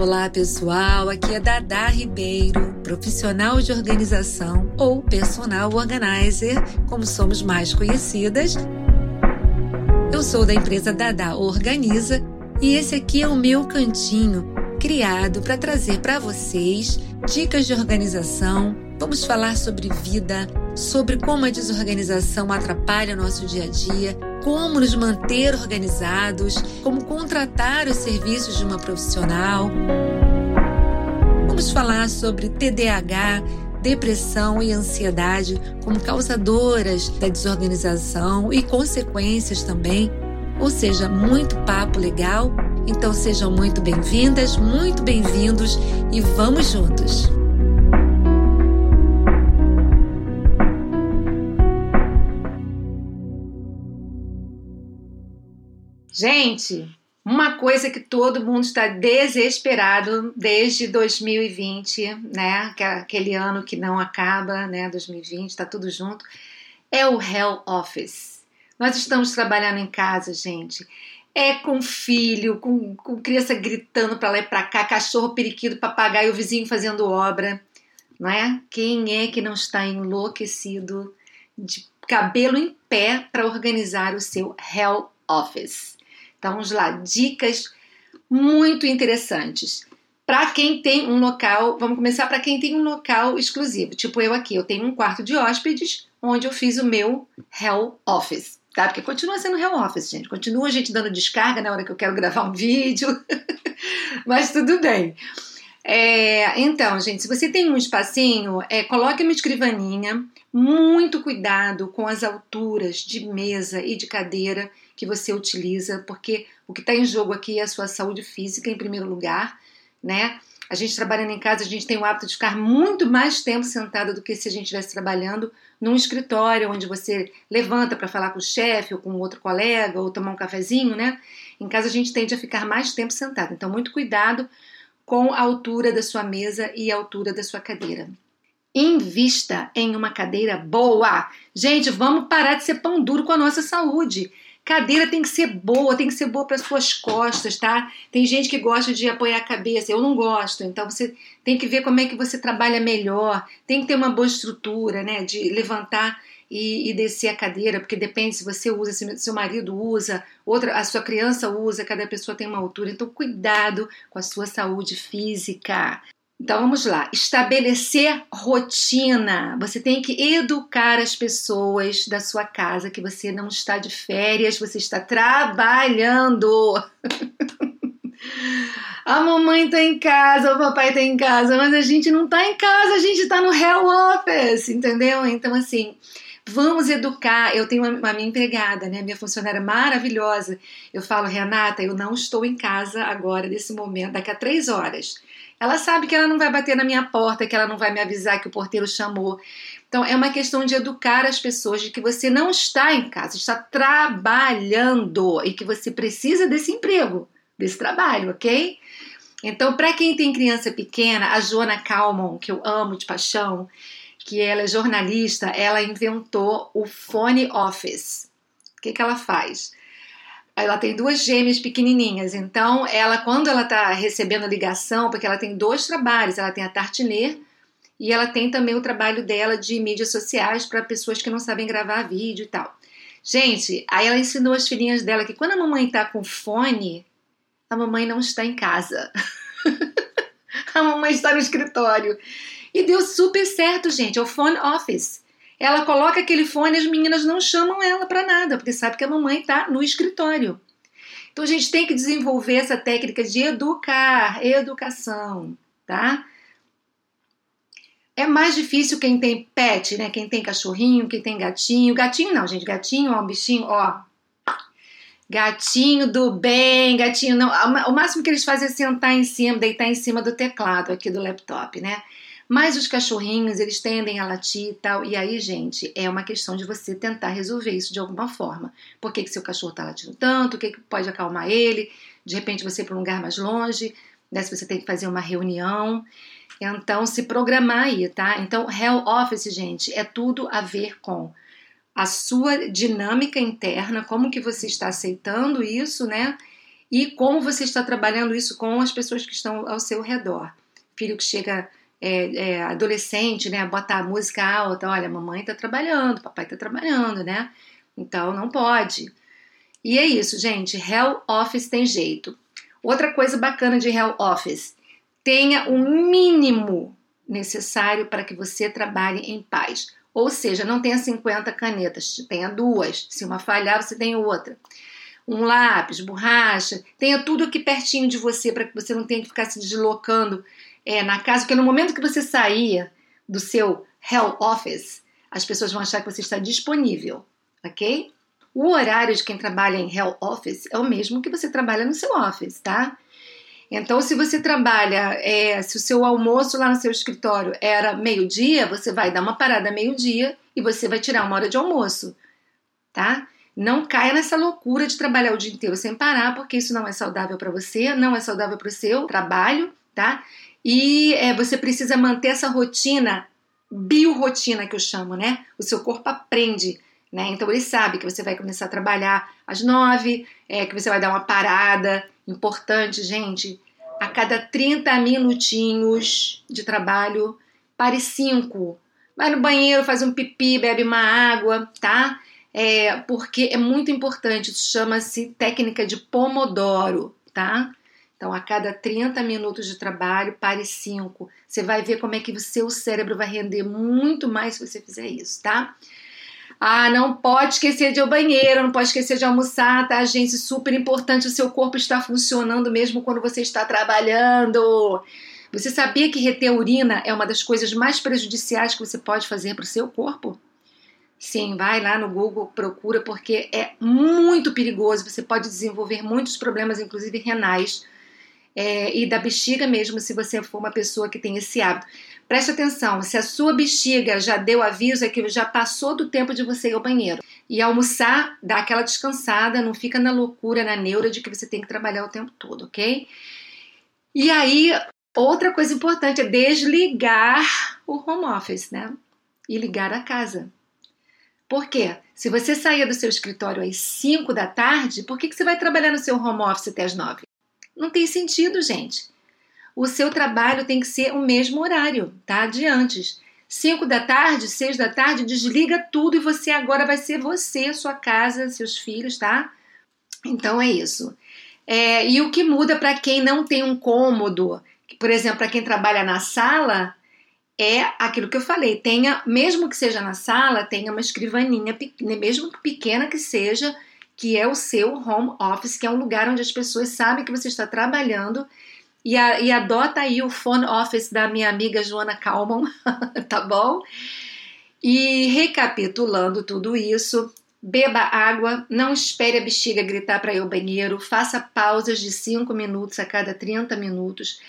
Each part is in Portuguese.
Olá pessoal, aqui é Dada Ribeiro, profissional de organização ou personal organizer, como somos mais conhecidas. Eu sou da empresa Dada Organiza e esse aqui é o meu cantinho criado para trazer para vocês dicas de organização. Vamos falar sobre vida, sobre como a desorganização atrapalha o nosso dia a dia, como nos manter organizados, como contratar os serviços de uma profissional. Vamos falar sobre TDAH, depressão e ansiedade como causadoras da desorganização e consequências também. Ou seja, muito papo legal. Então sejam muito bem-vindas, muito bem-vindos e vamos juntos! Gente, uma coisa que todo mundo está desesperado desde 2020, né? É aquele ano que não acaba, né? 2020, está tudo junto, é o Hell Office. Nós estamos trabalhando em casa, gente. É com filho, com, com criança gritando para lá e para cá, cachorro periquito, papagaio, o vizinho fazendo obra, não é? Quem é que não está enlouquecido de cabelo em pé para organizar o seu Hell Office? Então vamos lá, dicas muito interessantes. Para quem tem um local, vamos começar para quem tem um local exclusivo. Tipo eu aqui, eu tenho um quarto de hóspedes onde eu fiz o meu Hell Office, tá? Porque continua sendo Hell Office, gente. Continua a gente dando descarga na hora que eu quero gravar um vídeo, mas tudo bem. É, então, gente, se você tem um espacinho, é, coloque uma escrivaninha, muito cuidado com as alturas de mesa e de cadeira que você utiliza, porque o que está em jogo aqui é a sua saúde física em primeiro lugar, né? A gente trabalhando em casa, a gente tem o hábito de ficar muito mais tempo sentada do que se a gente estivesse trabalhando num escritório, onde você levanta para falar com o chefe ou com outro colega ou tomar um cafezinho, né? Em casa a gente tende a ficar mais tempo sentado. Então, muito cuidado com a altura da sua mesa e a altura da sua cadeira. Invista em uma cadeira boa. Gente, vamos parar de ser pão duro com a nossa saúde. Cadeira tem que ser boa, tem que ser boa para as suas costas, tá? Tem gente que gosta de apoiar a cabeça, eu não gosto. Então você tem que ver como é que você trabalha melhor. Tem que ter uma boa estrutura, né? De levantar e, e descer a cadeira, porque depende se você usa, se seu marido usa, outra, a sua criança usa, cada pessoa tem uma altura. Então cuidado com a sua saúde física. Então vamos lá, estabelecer rotina. Você tem que educar as pessoas da sua casa que você não está de férias, você está trabalhando. a mamãe está em casa, o papai está em casa, mas a gente não está em casa, a gente está no hell office, entendeu? Então assim, Vamos educar. Eu tenho uma, minha empregada, né? Minha funcionária maravilhosa. Eu falo, Renata, eu não estou em casa agora, nesse momento, daqui a três horas. Ela sabe que ela não vai bater na minha porta, que ela não vai me avisar que o porteiro chamou. Então é uma questão de educar as pessoas de que você não está em casa, está trabalhando e que você precisa desse emprego, desse trabalho, ok? Então, para quem tem criança pequena, a Joana Calmon, que eu amo de paixão, que ela é jornalista, ela inventou o Phone Office. O que, que ela faz? ela tem duas gêmeas pequenininhas, então ela quando ela está recebendo ligação, porque ela tem dois trabalhos, ela tem a Tartiner e ela tem também o trabalho dela de mídias sociais para pessoas que não sabem gravar vídeo e tal. Gente, aí ela ensinou as filhinhas dela que quando a mamãe está com fone, a mamãe não está em casa. a mamãe está no escritório. E deu super certo, gente. É o phone office. Ela coloca aquele fone e as meninas não chamam ela para nada, porque sabe que a mamãe está no escritório. Então a gente tem que desenvolver essa técnica de educar, educação, tá? É mais difícil quem tem pet, né? Quem tem cachorrinho, quem tem gatinho. Gatinho não, gente. Gatinho, ó, bichinho, ó. Gatinho do bem, gatinho não. O máximo que eles fazem é sentar em cima, deitar em cima do teclado aqui do laptop, né? Mas os cachorrinhos, eles tendem a latir e tal. E aí, gente, é uma questão de você tentar resolver isso de alguma forma. Por que, que seu cachorro está latindo tanto? O que, que pode acalmar ele? De repente você ir para um lugar mais longe, né? Se você tem que fazer uma reunião. Então, se programar aí, tá? Então, Hell Office, gente, é tudo a ver com a sua dinâmica interna, como que você está aceitando isso, né? e como você está trabalhando isso com as pessoas que estão ao seu redor. Filho que chega é, é, adolescente, né, bota a música alta, olha, mamãe está trabalhando, papai está trabalhando, né? Então não pode. E é isso, gente. Hell Office tem jeito. Outra coisa bacana de Hell Office: tenha o mínimo necessário para que você trabalhe em paz. Ou seja, não tenha 50 canetas, tenha duas. Se uma falhar, você tem outra. Um lápis, borracha, tenha tudo aqui pertinho de você para que você não tenha que ficar se deslocando é, na casa, porque no momento que você sair do seu Hell Office, as pessoas vão achar que você está disponível, ok? O horário de quem trabalha em Hell Office é o mesmo que você trabalha no seu office, tá? Então, se você trabalha, é, se o seu almoço lá no seu escritório era meio-dia, você vai dar uma parada meio-dia e você vai tirar uma hora de almoço, tá? Não caia nessa loucura de trabalhar o dia inteiro sem parar, porque isso não é saudável para você, não é saudável para o seu trabalho, tá? E é, você precisa manter essa rotina, biorotina que eu chamo, né? O seu corpo aprende, né? Então ele sabe que você vai começar a trabalhar às nove, é, que você vai dar uma parada importante, gente. A cada 30 minutinhos de trabalho, pare cinco. Vai no banheiro, faz um pipi, bebe uma água, tá? É, porque é muito importante, isso chama-se técnica de Pomodoro, tá? Então, a cada 30 minutos de trabalho, pare 5. Você vai ver como é que o seu cérebro vai render muito mais se você fizer isso, tá? Ah, não pode esquecer de ir ao banheiro, não pode esquecer de almoçar, tá, gente? Super importante, o seu corpo está funcionando mesmo quando você está trabalhando. Você sabia que reter urina é uma das coisas mais prejudiciais que você pode fazer para o seu corpo? Sim, vai lá no Google, procura, porque é muito perigoso. Você pode desenvolver muitos problemas, inclusive renais, é, e da bexiga mesmo, se você for uma pessoa que tem esse hábito. Preste atenção, se a sua bexiga já deu aviso, é que já passou do tempo de você ir ao banheiro. E almoçar, dá aquela descansada, não fica na loucura, na neura de que você tem que trabalhar o tempo todo, ok? E aí, outra coisa importante é desligar o home office, né? E ligar a casa. Por quê? Se você sair do seu escritório às 5 da tarde, por que, que você vai trabalhar no seu home office até as 9? Não tem sentido, gente. O seu trabalho tem que ser o mesmo horário, tá? De antes. 5 da tarde, 6 da tarde, desliga tudo e você agora vai ser você, sua casa, seus filhos, tá? Então é isso. É, e o que muda para quem não tem um cômodo, por exemplo, para quem trabalha na sala, é aquilo que eu falei, tenha, mesmo que seja na sala, tenha uma escrivaninha, mesmo pequena que seja, que é o seu home office, que é um lugar onde as pessoas sabem que você está trabalhando e, a, e adota aí o phone office da minha amiga Joana Kalman, tá bom? E recapitulando tudo isso, beba água, não espere a bexiga gritar para ir ao banheiro, faça pausas de 5 minutos a cada 30 minutos.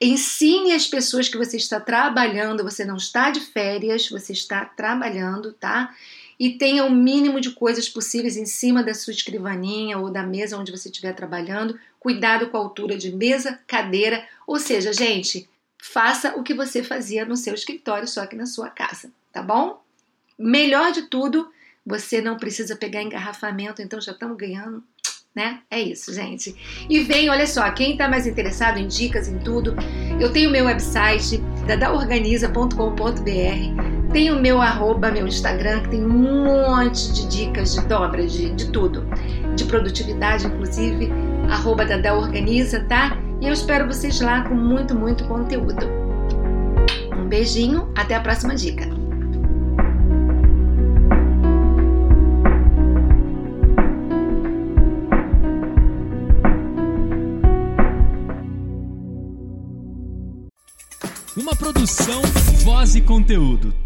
Ensine as pessoas que você está trabalhando, você não está de férias, você está trabalhando, tá? E tenha o mínimo de coisas possíveis em cima da sua escrivaninha ou da mesa onde você estiver trabalhando. Cuidado com a altura de mesa, cadeira, ou seja, gente, faça o que você fazia no seu escritório, só que na sua casa, tá bom? Melhor de tudo, você não precisa pegar engarrafamento, então já estamos ganhando né? É isso, gente. E vem, olha só, quem está mais interessado em dicas, em tudo, eu tenho meu website, dadaorganiza.com.br, tenho meu arroba, meu Instagram, que tem um monte de dicas de dobra, de, de tudo, de produtividade, inclusive, arroba dadaorganiza, tá? E eu espero vocês lá com muito, muito conteúdo. Um beijinho, até a próxima dica. Uma produção, voz e conteúdo.